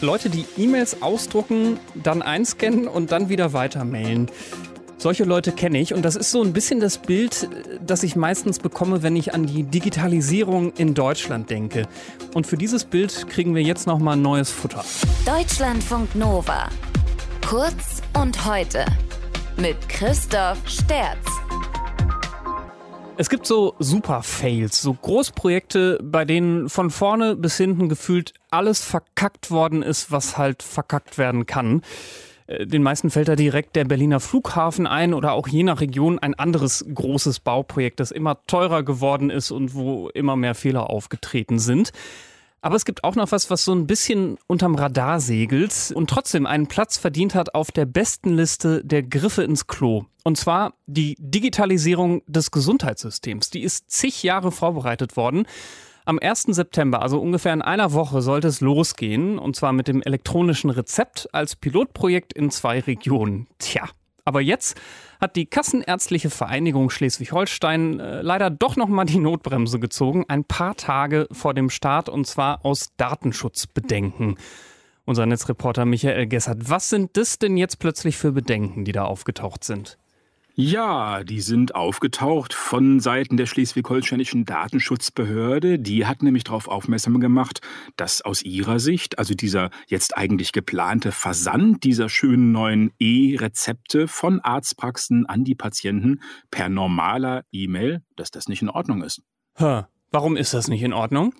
Leute, die E-Mails ausdrucken, dann einscannen und dann wieder weitermailen. Solche Leute kenne ich und das ist so ein bisschen das Bild, das ich meistens bekomme, wenn ich an die Digitalisierung in Deutschland denke. Und für dieses Bild kriegen wir jetzt noch mal ein neues Futter. Deutschlandfunk Nova. Kurz und heute mit Christoph Sterz. Es gibt so Super-Fails, so Großprojekte, bei denen von vorne bis hinten gefühlt alles verkackt worden ist, was halt verkackt werden kann. Äh, den meisten fällt da direkt der Berliner Flughafen ein oder auch je nach Region ein anderes großes Bauprojekt, das immer teurer geworden ist und wo immer mehr Fehler aufgetreten sind. Aber es gibt auch noch was, was so ein bisschen unterm Radar segelt und trotzdem einen Platz verdient hat auf der besten Liste der Griffe ins Klo. Und zwar die Digitalisierung des Gesundheitssystems. Die ist zig Jahre vorbereitet worden. Am 1. September, also ungefähr in einer Woche, sollte es losgehen. Und zwar mit dem elektronischen Rezept als Pilotprojekt in zwei Regionen. Tja, aber jetzt hat die Kassenärztliche Vereinigung Schleswig-Holstein äh, leider doch noch mal die Notbremse gezogen, ein paar Tage vor dem Start und zwar aus Datenschutzbedenken. Unser Netzreporter Michael Gessert, was sind das denn jetzt plötzlich für Bedenken, die da aufgetaucht sind? Ja, die sind aufgetaucht von Seiten der schleswig-holsteinischen Datenschutzbehörde. Die hat nämlich darauf aufmerksam gemacht, dass aus ihrer Sicht, also dieser jetzt eigentlich geplante Versand dieser schönen neuen E-Rezepte von Arztpraxen an die Patienten per normaler E-Mail, dass das nicht in Ordnung ist. Hä, warum ist das nicht in Ordnung?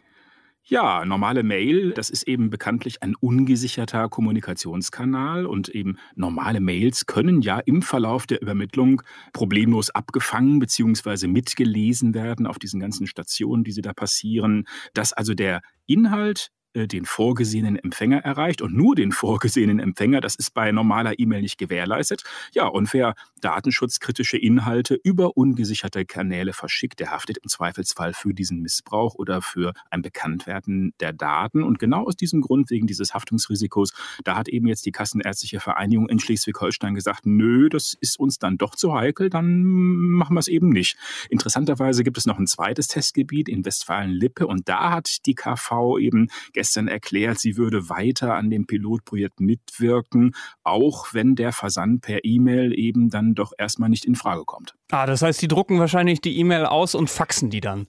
Ja, normale Mail, das ist eben bekanntlich ein ungesicherter Kommunikationskanal und eben normale Mails können ja im Verlauf der Übermittlung problemlos abgefangen bzw. mitgelesen werden auf diesen ganzen Stationen, die sie da passieren, dass also der Inhalt den vorgesehenen Empfänger erreicht und nur den vorgesehenen Empfänger. Das ist bei normaler E-Mail nicht gewährleistet. Ja, und wer datenschutzkritische Inhalte über ungesicherte Kanäle verschickt, der haftet im Zweifelsfall für diesen Missbrauch oder für ein Bekanntwerden der Daten. Und genau aus diesem Grund, wegen dieses Haftungsrisikos, da hat eben jetzt die Kassenärztliche Vereinigung in Schleswig-Holstein gesagt, nö, das ist uns dann doch zu heikel, dann machen wir es eben nicht. Interessanterweise gibt es noch ein zweites Testgebiet in Westfalen-Lippe und da hat die KV eben gestern erklärt, sie würde weiter an dem Pilotprojekt mitwirken, auch wenn der Versand per E-Mail eben dann doch erstmal nicht in Frage kommt. Ah, das heißt, die drucken wahrscheinlich die E-Mail aus und faxen die dann.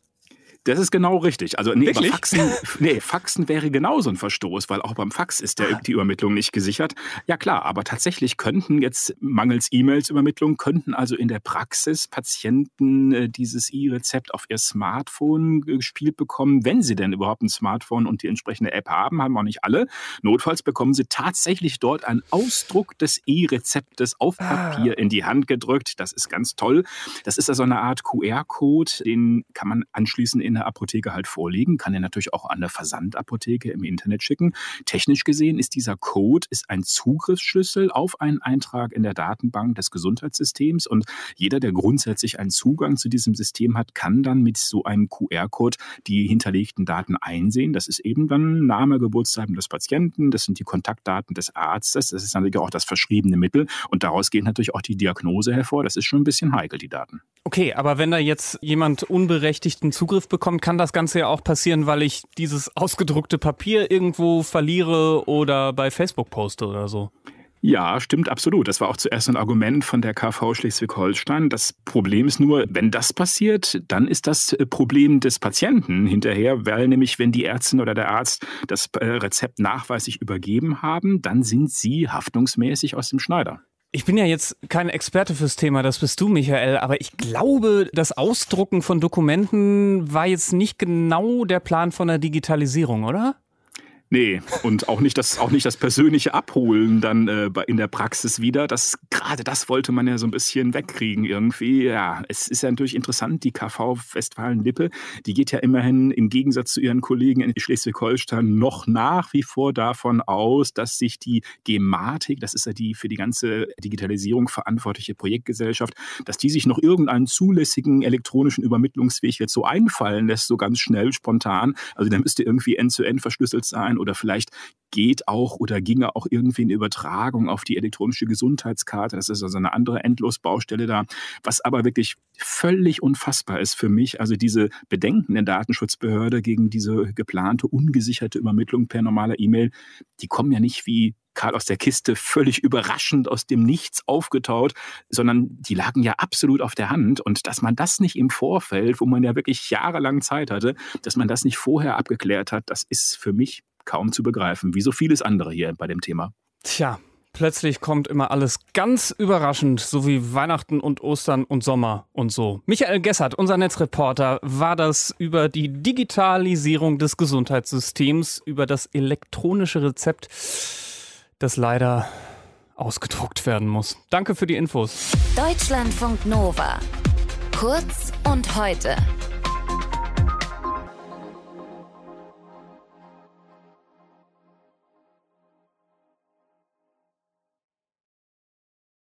Das ist genau richtig. Also nee, Faxen, nee, Faxen wäre genauso ein Verstoß, weil auch beim Fax ist der, ah. die Übermittlung nicht gesichert. Ja klar, aber tatsächlich könnten jetzt mangels E-Mails-Übermittlung, könnten also in der Praxis Patienten äh, dieses E-Rezept auf ihr Smartphone gespielt bekommen, wenn sie denn überhaupt ein Smartphone und die entsprechende App haben, haben auch nicht alle. Notfalls bekommen sie tatsächlich dort einen Ausdruck des E-Rezeptes auf ah. Papier ah. in die Hand gedrückt. Das ist ganz toll. Das ist also eine Art QR-Code, den kann man anschließend in der Apotheke halt vorliegen, kann er natürlich auch an der Versandapotheke im Internet schicken. Technisch gesehen ist dieser Code ist ein Zugriffsschlüssel auf einen Eintrag in der Datenbank des Gesundheitssystems und jeder, der grundsätzlich einen Zugang zu diesem System hat, kann dann mit so einem QR-Code die hinterlegten Daten einsehen. Das ist eben dann Name, Geburtsdatum des Patienten, das sind die Kontaktdaten des Arztes, das ist natürlich auch das verschriebene Mittel und daraus geht natürlich auch die Diagnose hervor. Das ist schon ein bisschen heikel, die Daten. Okay, aber wenn da jetzt jemand unberechtigten Zugriff bekommt, kann das Ganze ja auch passieren, weil ich dieses ausgedruckte Papier irgendwo verliere oder bei Facebook poste oder so. Ja, stimmt absolut. Das war auch zuerst ein Argument von der KV Schleswig-Holstein. Das Problem ist nur, wenn das passiert, dann ist das äh, Problem des Patienten hinterher, weil nämlich, wenn die Ärztin oder der Arzt das äh, Rezept nachweislich übergeben haben, dann sind sie haftungsmäßig aus dem Schneider. Ich bin ja jetzt kein Experte fürs Thema, das bist du, Michael, aber ich glaube, das Ausdrucken von Dokumenten war jetzt nicht genau der Plan von der Digitalisierung, oder? Nee, und auch nicht das, auch nicht das persönliche Abholen dann äh, in der Praxis wieder. Das, gerade das wollte man ja so ein bisschen wegkriegen irgendwie. Ja, es ist ja natürlich interessant, die KV Westfalen-Lippe, die geht ja immerhin im Gegensatz zu ihren Kollegen in Schleswig-Holstein noch nach wie vor davon aus, dass sich die Gematik, das ist ja die für die ganze Digitalisierung verantwortliche Projektgesellschaft, dass die sich noch irgendeinen zulässigen elektronischen Übermittlungsweg jetzt so einfallen lässt, so ganz schnell, spontan. Also der müsste irgendwie end-zu-end -end verschlüsselt sein oder vielleicht geht auch oder ginge auch irgendwie eine Übertragung auf die elektronische Gesundheitskarte. Das ist also eine andere Endlosbaustelle da. Was aber wirklich völlig unfassbar ist für mich, also diese Bedenken der Datenschutzbehörde gegen diese geplante ungesicherte Übermittlung per normaler E-Mail, die kommen ja nicht wie Karl aus der Kiste völlig überraschend aus dem Nichts aufgetaut, sondern die lagen ja absolut auf der Hand. Und dass man das nicht im Vorfeld, wo man ja wirklich jahrelang Zeit hatte, dass man das nicht vorher abgeklärt hat, das ist für mich kaum zu begreifen, wie so vieles andere hier bei dem Thema. Tja, Plötzlich kommt immer alles ganz überraschend, so wie Weihnachten und Ostern und Sommer und so. Michael Gessert, unser Netzreporter, war das über die Digitalisierung des Gesundheitssystems, über das elektronische Rezept, das leider ausgedruckt werden muss. Danke für die Infos. Deutschlandfunk Nova. Kurz und heute.